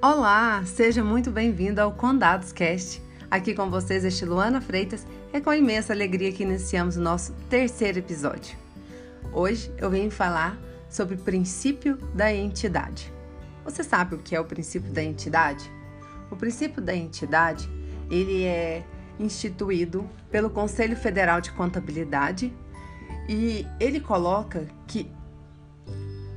Olá, seja muito bem-vindo ao Condados Cast. Aqui com vocês este Luana Freitas. É com imensa alegria que iniciamos o nosso terceiro episódio. Hoje eu venho falar sobre o princípio da entidade. Você sabe o que é o princípio da entidade? O princípio da entidade, ele é instituído pelo Conselho Federal de Contabilidade e ele coloca que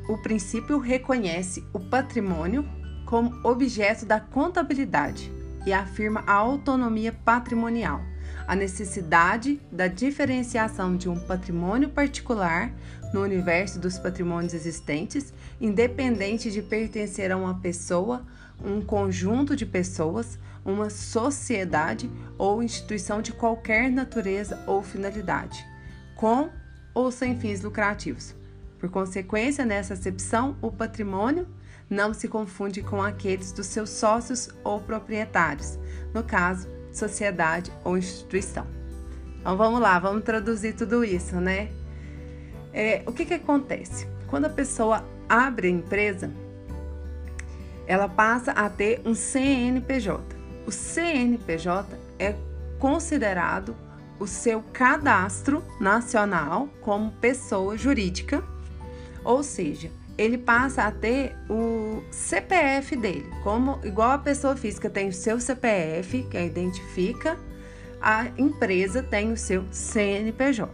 o princípio reconhece o patrimônio como objeto da contabilidade e afirma a autonomia patrimonial, a necessidade da diferenciação de um patrimônio particular no universo dos patrimônios existentes, independente de pertencer a uma pessoa, um conjunto de pessoas, uma sociedade ou instituição de qualquer natureza ou finalidade, com ou sem fins lucrativos. Por consequência, nessa acepção, o patrimônio não se confunde com aqueles dos seus sócios ou proprietários, no caso, sociedade ou instituição. Então vamos lá, vamos traduzir tudo isso, né? É, o que, que acontece? Quando a pessoa abre a empresa, ela passa a ter um CNPJ. O CNPJ é considerado o seu cadastro nacional como pessoa jurídica, ou seja, ele passa a ter o CPF dele, como igual a pessoa física tem o seu CPF, que identifica, a empresa tem o seu CNPJ.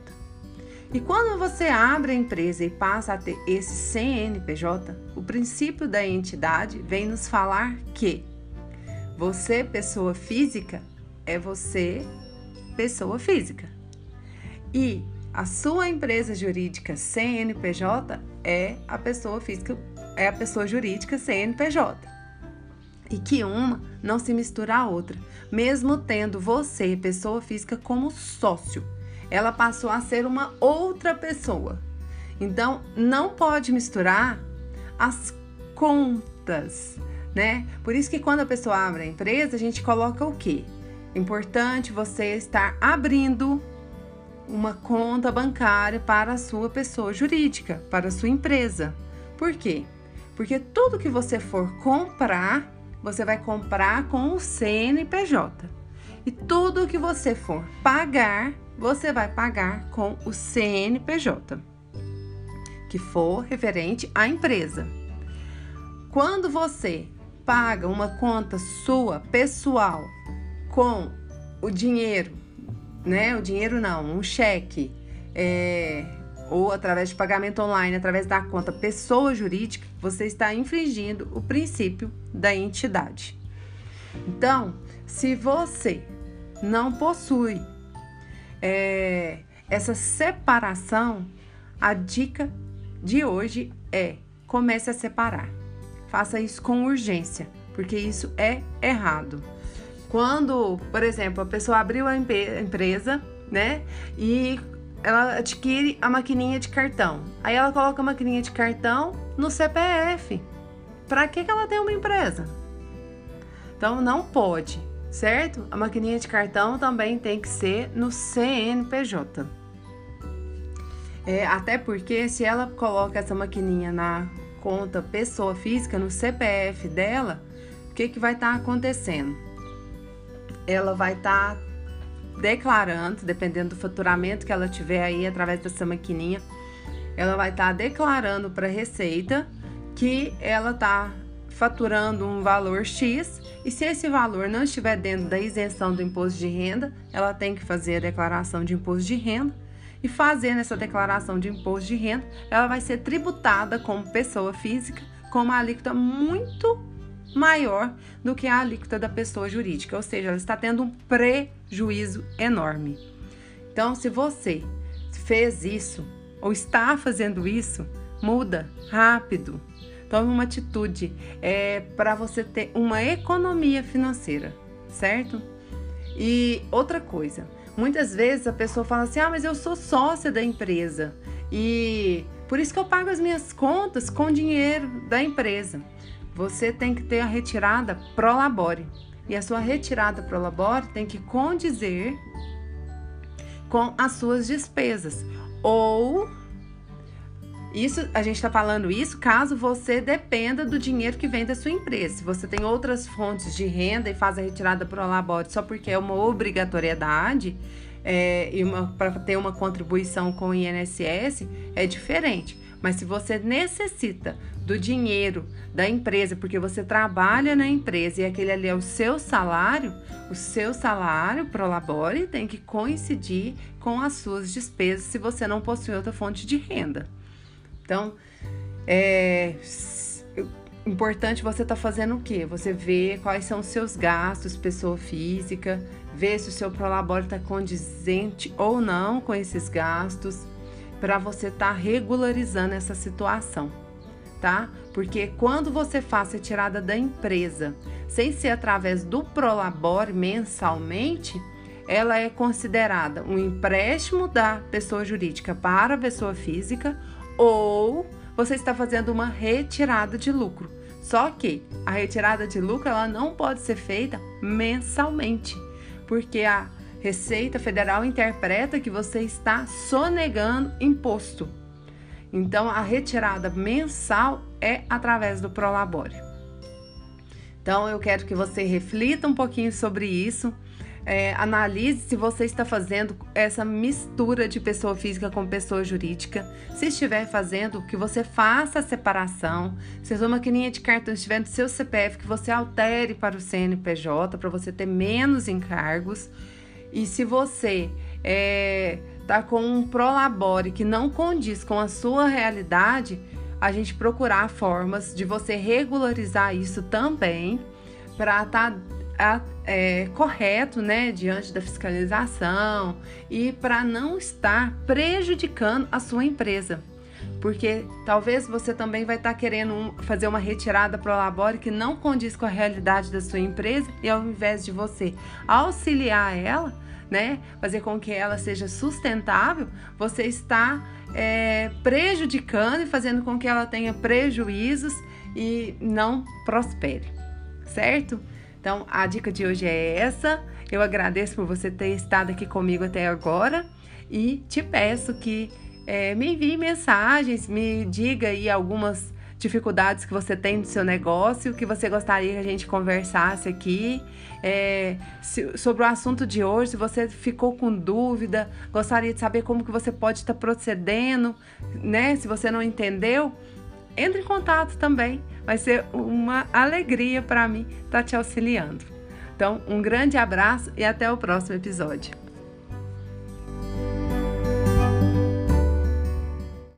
E quando você abre a empresa e passa a ter esse CNPJ, o princípio da entidade vem nos falar que você, pessoa física, é você, pessoa física. E a sua empresa jurídica CNPJ é a pessoa física, é a pessoa jurídica CNPJ. E que uma não se mistura à outra, mesmo tendo você, pessoa física, como sócio. Ela passou a ser uma outra pessoa. Então, não pode misturar as contas, né? Por isso que quando a pessoa abre a empresa, a gente coloca o quê? Importante você estar abrindo uma conta bancária para a sua pessoa jurídica, para a sua empresa. Por quê? Porque tudo que você for comprar, você vai comprar com o CNPJ. E tudo que você for pagar, você vai pagar com o CNPJ, que for referente à empresa. Quando você paga uma conta sua pessoal com o dinheiro né? O dinheiro não, um cheque, é, ou através de pagamento online, através da conta pessoa jurídica, você está infringindo o princípio da entidade. Então, se você não possui é, essa separação, a dica de hoje é comece a separar. Faça isso com urgência, porque isso é errado. Quando, por exemplo, a pessoa abriu a empresa, né? E ela adquire a maquininha de cartão. Aí ela coloca a maquininha de cartão no CPF. Para que, que ela tem uma empresa? Então não pode, certo? A maquininha de cartão também tem que ser no CNPJ. É, até porque se ela coloca essa maquininha na conta pessoa física, no CPF dela, o que, que vai estar tá acontecendo? Ela vai estar tá declarando, dependendo do faturamento que ela tiver aí através dessa maquininha, ela vai estar tá declarando para a Receita que ela está faturando um valor X e se esse valor não estiver dentro da isenção do imposto de renda, ela tem que fazer a declaração de imposto de renda e fazendo essa declaração de imposto de renda, ela vai ser tributada como pessoa física com uma alíquota muito maior do que a alíquota da pessoa jurídica, ou seja, ela está tendo um prejuízo enorme. Então, se você fez isso ou está fazendo isso, muda rápido. Tome uma atitude é, para você ter uma economia financeira, certo? E outra coisa, muitas vezes a pessoa fala assim: ah, mas eu sou sócia da empresa e por isso que eu pago as minhas contas com dinheiro da empresa você tem que ter a retirada pro labore. E a sua retirada pro labore tem que condizer com as suas despesas ou Isso, a gente está falando isso caso você dependa do dinheiro que vem da sua empresa. Se você tem outras fontes de renda e faz a retirada pro labore só porque é uma obrigatoriedade é, para ter uma contribuição com o INSS, é diferente. Mas se você necessita do dinheiro da empresa, porque você trabalha na empresa e aquele ali é o seu salário, o seu salário pro labore tem que coincidir com as suas despesas se você não possui outra fonte de renda. Então, é importante você estar tá fazendo o quê? Você vê quais são os seus gastos, pessoa física, ver se o seu prolabore está condizente ou não com esses gastos, para você estar tá regularizando essa situação, tá? Porque quando você faz retirada da empresa, sem ser através do prolabore mensalmente, ela é considerada um empréstimo da pessoa jurídica para a pessoa física ou você está fazendo uma retirada de lucro. Só que a retirada de lucro ela não pode ser feita mensalmente, porque a Receita Federal interpreta que você está sonegando imposto. Então a retirada mensal é através do Prolabore. Então eu quero que você reflita um pouquinho sobre isso é, analise se você está fazendo essa mistura de pessoa física com pessoa jurídica. Se estiver fazendo, que você faça a separação. Se sua maquininha de cartão estiver no seu CPF, que você altere para o CNPJ para você ter menos encargos. E se você é, tá com um prolabore que não condiz com a sua realidade, a gente procurar formas de você regularizar isso também para estar tá é, correto, né, diante da fiscalização e para não estar prejudicando a sua empresa. Porque talvez você também vai estar tá querendo fazer uma retirada para o labore que não condiz com a realidade da sua empresa e ao invés de você auxiliar ela, né, fazer com que ela seja sustentável, você está é, prejudicando e fazendo com que ela tenha prejuízos e não prospere, certo? Então, a dica de hoje é essa. Eu agradeço por você ter estado aqui comigo até agora e te peço que é, me envie mensagens, me diga aí algumas dificuldades que você tem no seu negócio, que você gostaria que a gente conversasse aqui. É, se, sobre o assunto de hoje, se você ficou com dúvida, gostaria de saber como que você pode estar procedendo, né? Se você não entendeu, entre em contato também. Vai ser uma alegria para mim estar tá te auxiliando. Então, um grande abraço e até o próximo episódio.